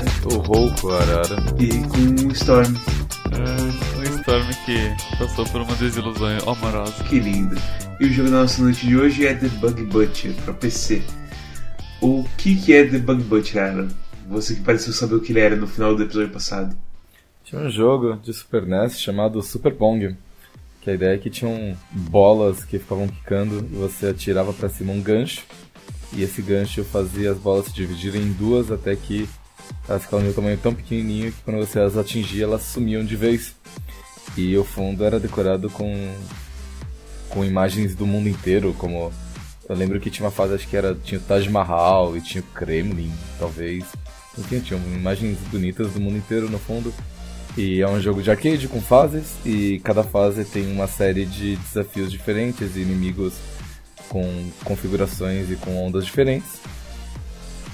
o Arara. O rouco Arara. E com o Storm. É, um Storm que passou por uma desilusão amorosa. Que lindo. E o jogo da nossa noite de hoje é The Bug Butcher, para PC. O que, que é The Bug Butcher, Arara? Você que pareceu saber o que ele era no final do episódio passado. Tinha um jogo de Super NES chamado Super Pong. Que a ideia é que tinham bolas que ficavam quicando e você atirava para cima um gancho e esse gancho fazia as bolas se dividirem em duas até que elas ficavam de um tamanho tão pequenininho que quando você as atingia elas sumiam de vez. E o fundo era decorado com com imagens do mundo inteiro, como eu lembro que tinha uma fase acho que era tinha o Taj Mahal e tinha o Kremlin, talvez. Enfim, tinha imagens bonitas do mundo inteiro no fundo. E é um jogo de arcade com fases e cada fase tem uma série de desafios diferentes e inimigos com configurações e com ondas diferentes.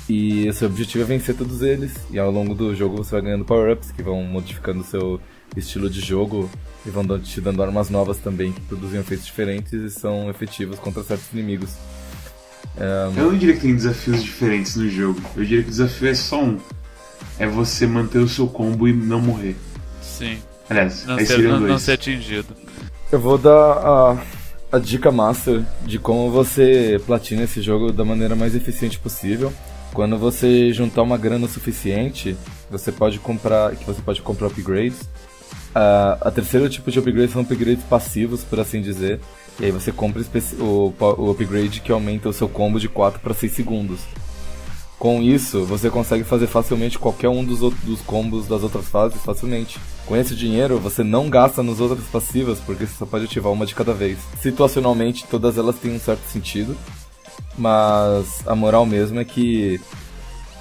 E esse objetivo é vencer todos eles. E ao longo do jogo você vai ganhando power-ups que vão modificando o seu estilo de jogo e vão te dando armas novas também que produzem efeitos diferentes e são efetivos contra certos inimigos. Um... Eu não diria que tem desafios diferentes no jogo. Eu diria que o desafio é só um. É você manter o seu combo e não morrer. Sim. Aliás, não, ser, não, não ser atingido. Eu vou dar a a dica master de como você platina esse jogo da maneira mais eficiente possível. Quando você juntar uma grana suficiente, você pode comprar, que você pode comprar upgrades. Uh, a terceiro tipo de upgrade são upgrades passivos, por assim dizer. E aí você compra o, o upgrade que aumenta o seu combo de 4 para 6 segundos. Com isso, você consegue fazer facilmente qualquer um dos, dos combos das outras fases facilmente. Com esse dinheiro, você não gasta nos outras passivas, porque você só pode ativar uma de cada vez. Situacionalmente, todas elas têm um certo sentido, mas a moral mesmo é que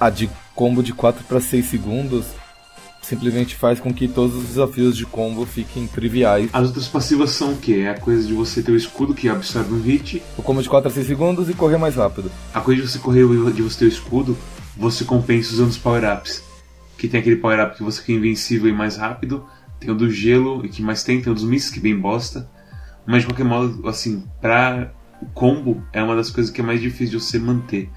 a de combo de 4 para 6 segundos simplesmente faz com que todos os desafios de combo fiquem triviais. As outras passivas são o quê? É a coisa de você ter o escudo que absorve um hit. O combo de 4 a 6 segundos e correr mais rápido. A coisa de você correr de você ter o escudo, você compensa usando os power-ups. Que tem aquele power-up que você fica invencível e mais rápido. Tem o do gelo, e que mais tem, tem o dos mísseis, que é bem bosta. Mas de qualquer modo, assim, pra o combo é uma das coisas que é mais difícil de você manter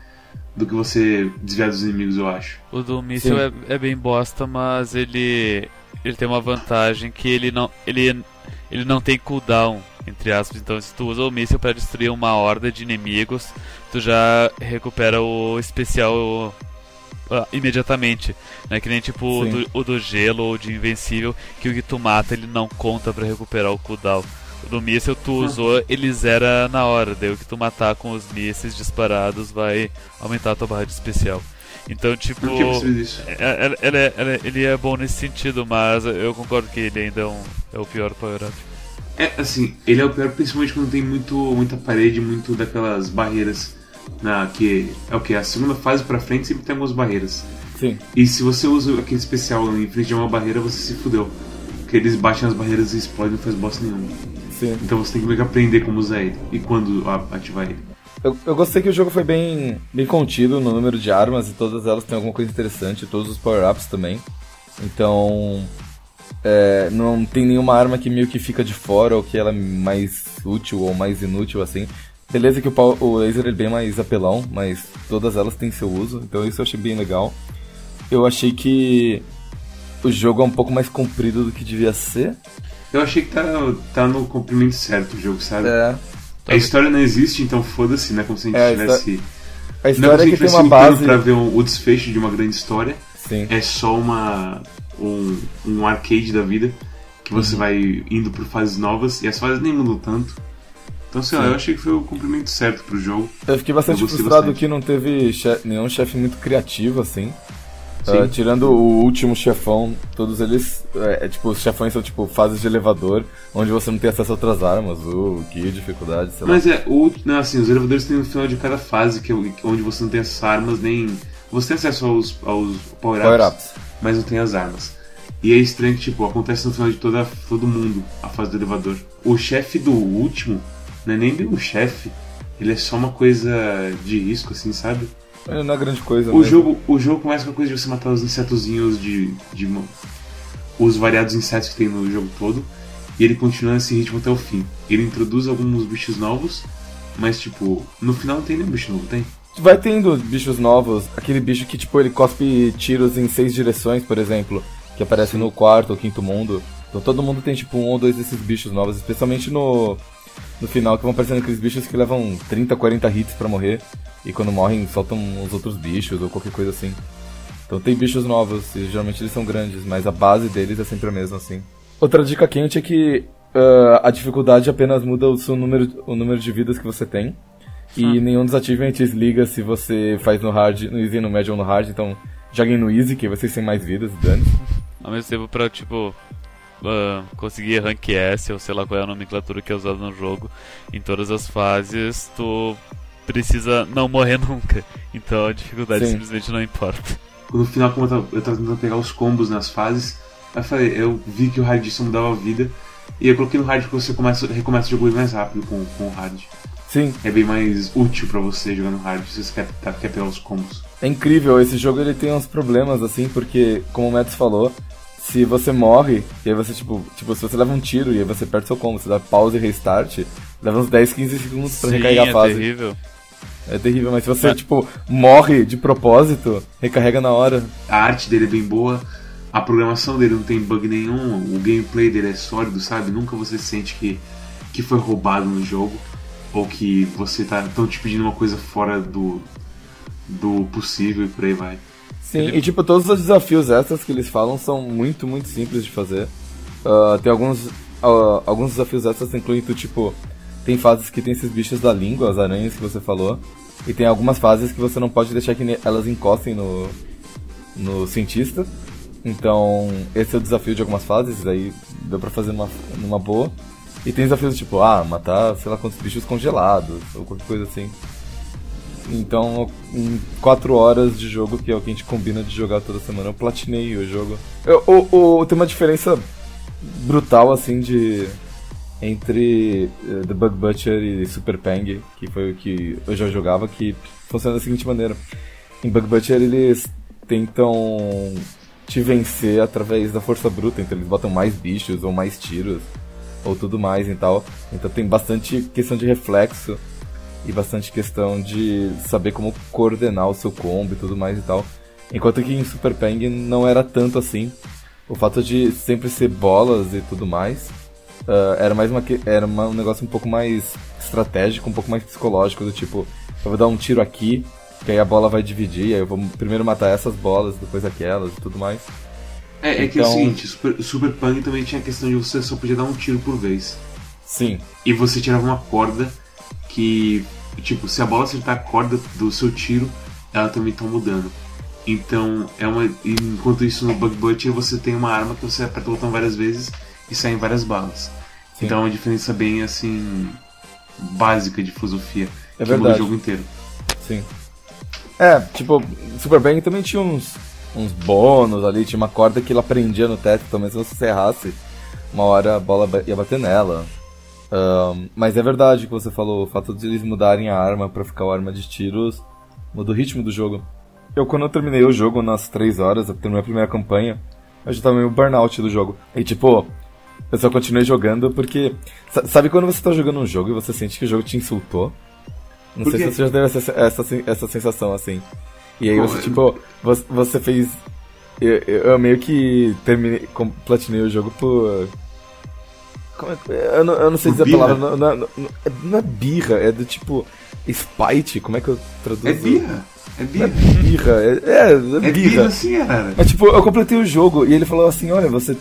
do que você desviar dos inimigos, eu acho. O do míssil é, é, bem bosta, mas ele ele tem uma vantagem que ele não ele ele não tem cooldown, entre aspas. Então, se tu usa o míssil para destruir uma horda de inimigos, tu já recupera o especial uh, imediatamente. Não é que nem tipo o do, o do, gelo ou de invencível, que o que tu mata ele não conta para recuperar o cooldown. Do míssil tu usou, ele zera na hora. Daí o que tu matar com os mísseis disparados vai aumentar a tua barra de especial. Então, tipo. É, é, ele, é, ele, ele é bom nesse sentido, mas eu concordo que ele ainda é, um, é o pior power-up. É, assim, ele é o pior principalmente quando tem muito, muita parede, muito daquelas barreiras. Na, que é o que? A segunda fase pra frente sempre tem algumas barreiras. Sim. E se você usa aquele especial em frente de uma barreira, você se fudeu. Porque eles baixam as barreiras e explodem e não faz bosta nenhuma. Sim. Então você tem que meio que aprender como usar ele e quando ativar ele. Eu, eu, gostei que o jogo foi bem, bem contido no número de armas e todas elas têm alguma coisa interessante, todos os power-ups também. Então, é, não tem nenhuma arma que meio que fica de fora ou que ela é mais útil ou mais inútil assim. Beleza que o, o laser é bem mais apelão, mas todas elas têm seu uso, então isso eu achei bem legal. Eu achei que o jogo é um pouco mais comprido do que devia ser. Eu achei que tá, tá no comprimento certo o jogo, sabe? É. A história não existe, então foda-se, né? Como se a gente é, tivesse. A história é que tem uma base. pra ver um, o desfecho de uma grande história. Sim. É só uma. Um, um arcade da vida. Que você uhum. vai indo por fases novas. E as fases nem mudam tanto. Então, sei Sim. lá, eu achei que foi o comprimento certo pro jogo. Eu fiquei bastante eu frustrado bastante. que não teve chef, nenhum chefe muito criativo, assim. Uh, tirando o último chefão, todos eles. É, é, tipo, os chefões são tipo fases de elevador, onde você não tem acesso a outras armas, o que dificuldade, sei Mas lá. é, o, não, assim, os elevadores têm no final de cada fase, que, é onde você não tem essas armas, nem. Você tem acesso aos, aos power-ups, power mas não tem as armas. E é estranho que, tipo, acontece no final de toda, todo mundo a fase do elevador. O chefe do último não é nem bem um chefe, ele é só uma coisa de risco, assim, sabe? É, não é grande coisa. O jogo, o jogo começa com a coisa de você matar os insetozinhos de, de. os variados insetos que tem no jogo todo. E ele continua nesse ritmo até o fim. Ele introduz alguns bichos novos, mas tipo, no final não tem nenhum bicho novo, tem? vai tendo bichos novos. Aquele bicho que, tipo, ele cospe tiros em seis direções, por exemplo. Que aparece Sim. no quarto ou quinto mundo. Então todo mundo tem, tipo, um ou dois desses bichos novos. Especialmente no, no final, que vão aparecendo aqueles bichos que levam 30, 40 hits para morrer. E quando morrem, soltam os outros bichos ou qualquer coisa assim. Então tem bichos novos, e geralmente eles são grandes, mas a base deles é sempre a mesma, assim. Outra dica quente é que uh, a dificuldade apenas muda o seu número, o número de vidas que você tem. E ah. nenhum dos achievements liga se você faz no hard, no easy, no médio ou no hard, então joguem no easy, que vocês têm mais vidas, dane. Ao mesmo tempo pra, tipo, uh, conseguir rank S, ou sei lá qual é a nomenclatura que é usada no jogo, em todas as fases, tu precisa não morrer nunca. Então a dificuldade Sim. simplesmente não importa. No final, como eu tava, eu tava tentando pegar os combos nas fases, eu falei, eu vi que o hard só mudava a vida, e eu coloquei no hard que você começa, recomeça o jogo bem mais rápido com, com o hard. Sim. É bem mais útil para você jogar no hard se você quer, tá, quer pegar os combos. É incrível, esse jogo ele tem uns problemas assim, porque, como o Matos falou, se você morre, e aí você, tipo, tipo, se você leva um tiro e aí você perde seu combo, você dá pause e restart, leva uns 10, 15 segundos pra Sim, recarregar a fase. É terrível. É terrível, mas se você, é. tipo, morre de propósito, recarrega na hora. A arte dele é bem boa, a programação dele não tem bug nenhum, o gameplay dele é sólido, sabe? Nunca você sente que, que foi roubado no jogo, ou que você tá tão te pedindo uma coisa fora do, do possível e por aí vai. Sim, Ele... e tipo, todos os desafios extras que eles falam são muito, muito simples de fazer. Uh, tem alguns, uh, alguns desafios extras incluem tu, tipo, tem fases que tem esses bichos da língua, as aranhas que você falou. E tem algumas fases que você não pode deixar que elas encostem no, no cientista. Então, esse é o desafio de algumas fases, aí deu pra fazer numa, numa boa. E tem desafios tipo, ah, matar sei lá quantos bichos congelados, ou qualquer coisa assim. Então, em 4 horas de jogo, que é o que a gente combina de jogar toda semana, eu platinei o jogo. Eu, o, o, tem uma diferença brutal, assim, de entre uh, The Bug Butcher e Super Pang, que foi o que eu já jogava, que funciona da seguinte maneira. Em Bug Butcher eles tentam te vencer através da força bruta, então eles botam mais bichos ou mais tiros ou tudo mais e tal. Então tem bastante questão de reflexo e bastante questão de saber como coordenar o seu combo e tudo mais e tal. Enquanto que em Super Pang não era tanto assim. O fato de sempre ser bolas e tudo mais uh, era mais uma, era uma, um negócio um pouco mais estratégico, um pouco mais psicológico, do tipo, eu vou dar um tiro aqui, que aí a bola vai dividir, aí eu vou primeiro matar essas bolas, depois aquelas e tudo mais. É, é então... que é o então- seguinte, Super, Super Punk também tinha a questão de você só podia dar um tiro por vez. Sim. E você tirava uma corda que, tipo, se a bola acertar a corda do seu tiro, ela também tá mudando. Então, é uma. Enquanto isso no Bug Butcher você tem uma arma que você aperta o botão várias vezes e saem várias balas. Sim. Então é uma diferença bem assim básica de filosofia é que verdade. muda o jogo inteiro. Sim. É, tipo, Super Bang também tinha uns, uns bônus ali, tinha uma corda que ela prendia no teto, também se você errasse, uma hora a bola ia bater nela. Um, mas é verdade que você falou, o fato de eles mudarem a arma para ficar uma arma de tiros muda o ritmo do jogo. Eu, quando eu terminei o jogo nas 3 horas, eu terminei a primeira campanha, eu já tava meio burnout do jogo. E tipo, eu só continuei jogando porque. Sabe quando você tá jogando um jogo e você sente que o jogo te insultou? Não sei se você já teve essa, essa, essa sensação assim. E aí você, tipo, você, você fez. Eu, eu, meio que terminei. Platinei o jogo por. É, eu, não, eu não sei dizer birra? a palavra. Não, não, não, é birra, é do tipo. Spite, como é que eu traduzo? É birra. É birra. É birra, é, é, é, é birra. birra sim, cara. Mas tipo, eu completei o jogo e ele falou assim: olha, você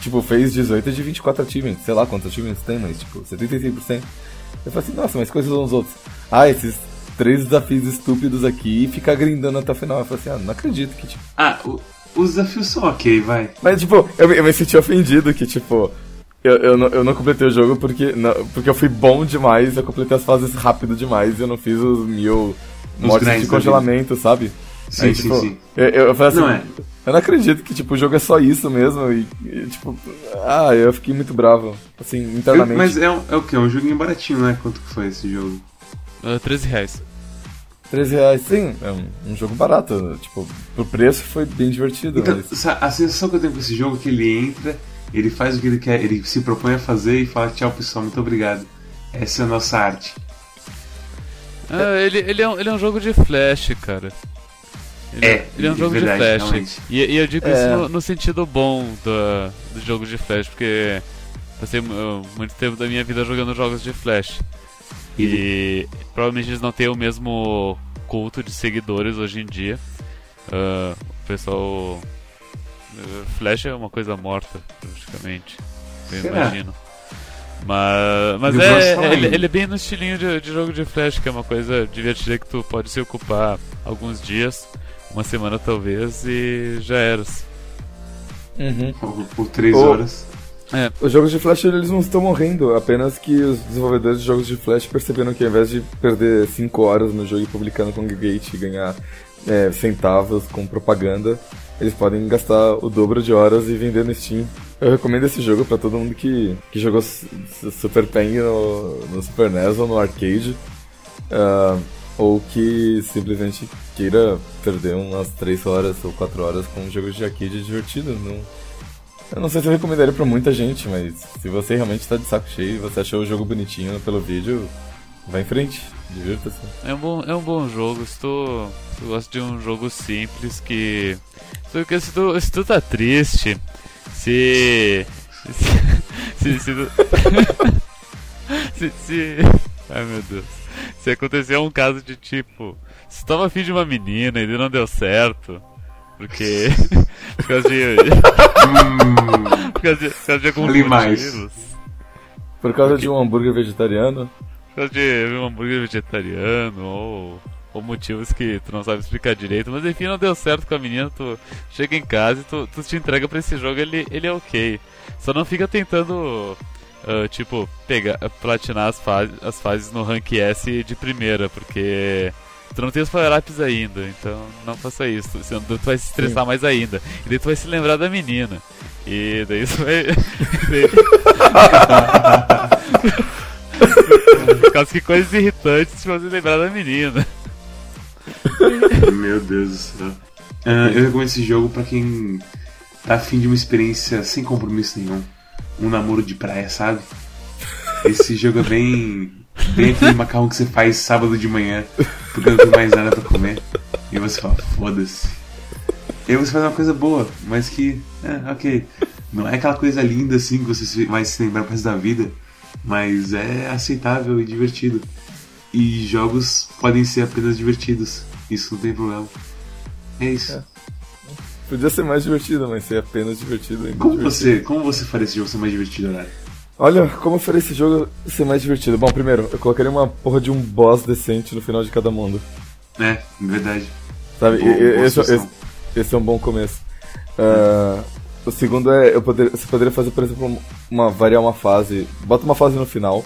tipo, fez 18 de 24 achievements, sei lá quantos achievements tem, mas tipo, 76%. Eu falei assim, nossa, mas coisas são os outros? Ah, esses três desafios estúpidos aqui e ficar grindando até o final. Eu falei assim, ah, não acredito que, tipo. Ah, o, os desafios são ok, vai. Mas, tipo, eu, eu me senti ofendido que, tipo, eu, eu, não, eu não completei o jogo porque, não, porque eu fui bom demais, eu completei as fases rápido demais e eu não fiz os mil mortes de congelamento, sabe? Sim, Aí, tipo, sim, sim. Eu, eu falei assim, não é. eu não acredito que tipo, o jogo é só isso mesmo. E, e tipo, ah, eu fiquei muito bravo, assim, internamente. Eu, mas é, é o que? É um joguinho baratinho, né? Quanto que foi esse jogo? Uh, 13 reais. 13 reais, sim, é um, um, jogo barato. Tipo, pro preço foi bem divertido. Então, mas... A sensação que eu tenho com esse jogo é que ele entra, ele faz o que ele quer, ele se propõe a fazer e fala tchau pessoal, muito obrigado. Essa é a nossa arte. Ah, ele, ele, é um, ele é um jogo de flash, cara. Ele é, ele é um jogo verdade, de flash. E, e, eu digo é. isso no, no, sentido bom do, do jogo de flash, porque passei muito tempo da minha vida jogando jogos de flash. E, e provavelmente eles não têm o mesmo culto de seguidores hoje em dia. Uh, o pessoal. Uh, flash é uma coisa morta, praticamente. Eu Será? imagino. Mas, mas é, é ele, ele, é bem no estilinho de, de, jogo de flash, que é uma coisa divertida que tu pode se ocupar alguns dias, uma semana talvez, e já eras. Uhum. Por, por três horas. É. Os jogos de flash eles não estão morrendo, apenas que os desenvolvedores de jogos de flash perceberam que ao invés de perder 5 horas no jogo e publicando com Gate e ganhar é, centavos com propaganda, eles podem gastar o dobro de horas e vender no Steam. Eu recomendo esse jogo para todo mundo que, que jogou Super Pen no, no Super NES ou no arcade. Uh, ou que simplesmente queira perder umas 3 horas ou 4 horas com um jogo de arcade divertido. Não, eu não sei se eu recomendaria pra muita gente, mas se você realmente tá de saco cheio e você achou o jogo bonitinho pelo vídeo, vai em frente, divirta-se. É um bom, é um bom jogo, se tu gosta de um jogo simples que. Se, se, tu, se tu tá triste, se. Se. Se. se, se, se ai meu Deus. Se acontecer um caso de tipo. Se tava afim de uma menina e não deu certo, porque. por causa de. por, causa de por causa de alguns motivos. Por causa de um hambúrguer vegetariano? Por causa de um hambúrguer vegetariano ou. Ou motivos que tu não sabe explicar direito, mas enfim, não deu certo com a menina, tu chega em casa e tu, tu te entrega pra esse jogo, ele, ele é ok. Só não fica tentando Uh, tipo, pegar, platinar as, fases, as fases no rank S de primeira, porque Tu não tem os power-ups ainda, então não faça isso. Senão tu vai se estressar Sim. mais ainda. E daí tu vai se lembrar da menina. E daí isso vai. Por causa que coisas irritantes te fazem lembrar da menina. Meu Deus do céu. Uh, eu recomendo esse jogo pra quem tá afim de uma experiência sem compromisso nenhum. Um namoro de praia, sabe? Esse jogo é bem. bem aquele macarrão que você faz sábado de manhã porque não tem mais nada pra comer. E você fala, foda-se. E aí você faz uma coisa boa, mas que, é, ok. Não é aquela coisa linda assim que você vai se lembrar pro resto da vida, mas é aceitável e divertido. E jogos podem ser apenas divertidos, isso não tem problema. É isso. É. Podia ser mais divertido, mas ser apenas divertido. Como divertido. você, como você faria esse jogo ser mais divertido, Horário? Olha, como eu faria esse jogo ser mais divertido? Bom, primeiro, eu colocaria uma porra de um boss decente no final de cada mundo. É, verdade. Sabe, boa, boa esse, esse, esse, é um bom começo. Uh, o segundo é, eu poder, você poderia fazer, por exemplo, uma, variar uma fase. Bota uma fase no final,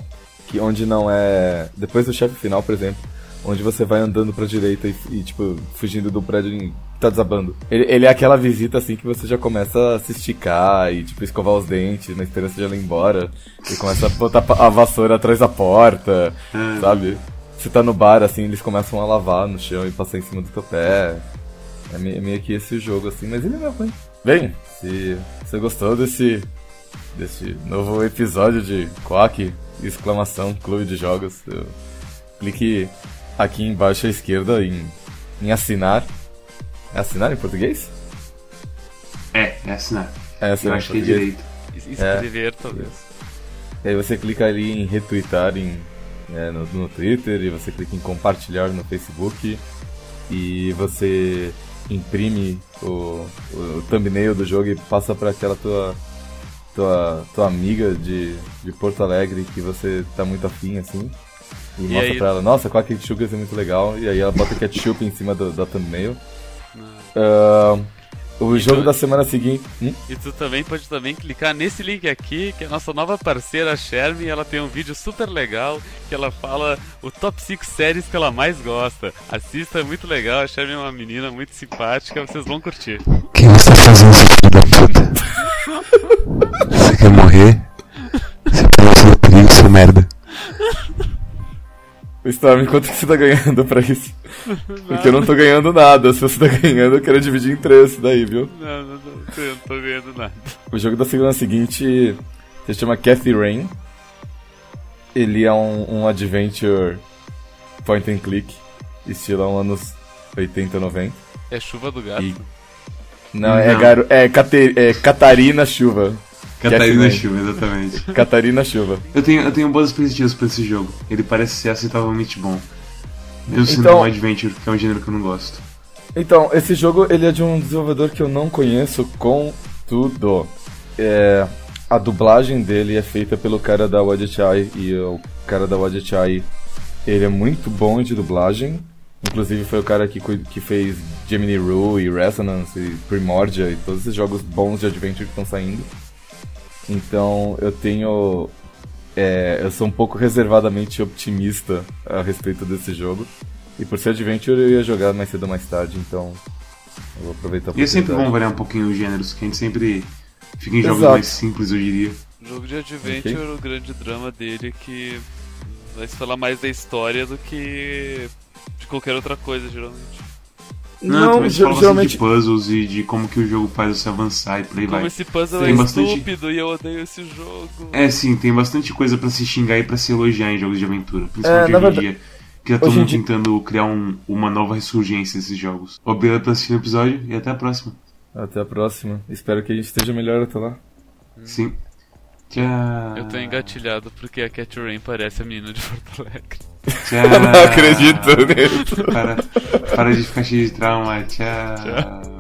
que onde não é. Depois do chefe final, por exemplo, onde você vai andando pra direita e, e tipo, fugindo do prédio que tá desabando. Ele, ele, é aquela visita assim que você já começa a se esticar e, tipo, escovar os dentes na esperança de ela ir embora. E começa a botar a vassoura atrás da porta, hum. sabe? Você tá no bar, assim, eles começam a lavar no chão e passar em cima do teu pé. É meio que esse jogo, assim, mas ele não é ruim. Bem, se você gostou desse, desse novo episódio de Quack, exclamação, clube de jogos, clique aqui embaixo à esquerda em, em assinar. É assinar em português? É, é assinar. É assinar Eu acho que é direito. Escrever, é. talvez. E aí você clica ali em retweetar em, é, no, no Twitter, e você clica em compartilhar no Facebook, e você imprime o, o thumbnail do jogo e passa para aquela tua tua, tua amiga de, de Porto Alegre que você tá muito afim, assim. E, e mostra aí... pra ela, nossa, qual ketchup é muito legal. E aí ela bota ketchup em cima do, da thumbnail. Uh, o e jogo tu, da semana seguinte. Hum? E tu também pode também clicar nesse link aqui, que é a nossa nova parceira Sherm, ela tem um vídeo super legal que ela fala o top 5 séries que ela mais gosta. Assista, é muito legal. A Sherm é uma menina muito simpática, vocês vão curtir. O que você tá fazendo, filho da puta? você quer morrer? Você tá no perigo, seu merda. Storm, quanto que você tá ganhando pra isso? Porque eu não tô ganhando nada. Se você tá ganhando, eu quero dividir em três daí, viu? Não, não, não, eu não tô ganhando nada. O jogo da segunda seguinte se chama Cathy Rain. Ele é um, um adventure point and click, estilo anos 80, 90. É chuva do gato? E... Não, Não, É, garo... é, Cate... é Catarina Chuva. Catarina Chuva, exatamente. Catarina Chuva. Eu tenho, eu tenho boas expectativas pra esse jogo. Ele parece ser aceitavelmente bom. Mesmo sendo então, um adventure, que é um gênero que eu não gosto. Então, esse jogo ele é de um desenvolvedor que eu não conheço com tudo. É, a dublagem dele é feita pelo cara da Wadjet e o cara da Wadjet ele é muito bom de dublagem. Inclusive foi o cara que, que fez Gemini Rue e Resonance e Primordia e todos esses jogos bons de adventure que estão saindo. Então eu tenho. É, eu sou um pouco reservadamente optimista a respeito desse jogo. E por ser adventure eu ia jogar mais cedo ou mais tarde, então eu vou aproveitar E é sempre bom variar um pouquinho os gêneros, que a gente sempre fica em jogos Exato. mais simples, eu diria. O jogo de adventure, okay. o grande drama dele é que vai se falar mais da história do que de qualquer outra coisa, geralmente. Não, não geralmente de puzzles e de como que o jogo faz você avançar e por aí como vai. esse puzzle tem é bastante... estúpido e eu odeio esse jogo. É, sim, tem bastante coisa para se xingar e para se elogiar em jogos de aventura, principalmente é, hoje em dia. Que já estão tentando criar um, uma nova ressurgência nesses jogos. Obrigado por assistir o episódio e até a próxima. Até a próxima. Espero que a gente esteja melhor até lá. Sim. Tchau. Eu tô engatilhado porque a Cat Rain parece a menina de Porto Alegre. Tchau. Não acredito nisso. Para, para de ficar cheio de trauma. Tchau. Tchau.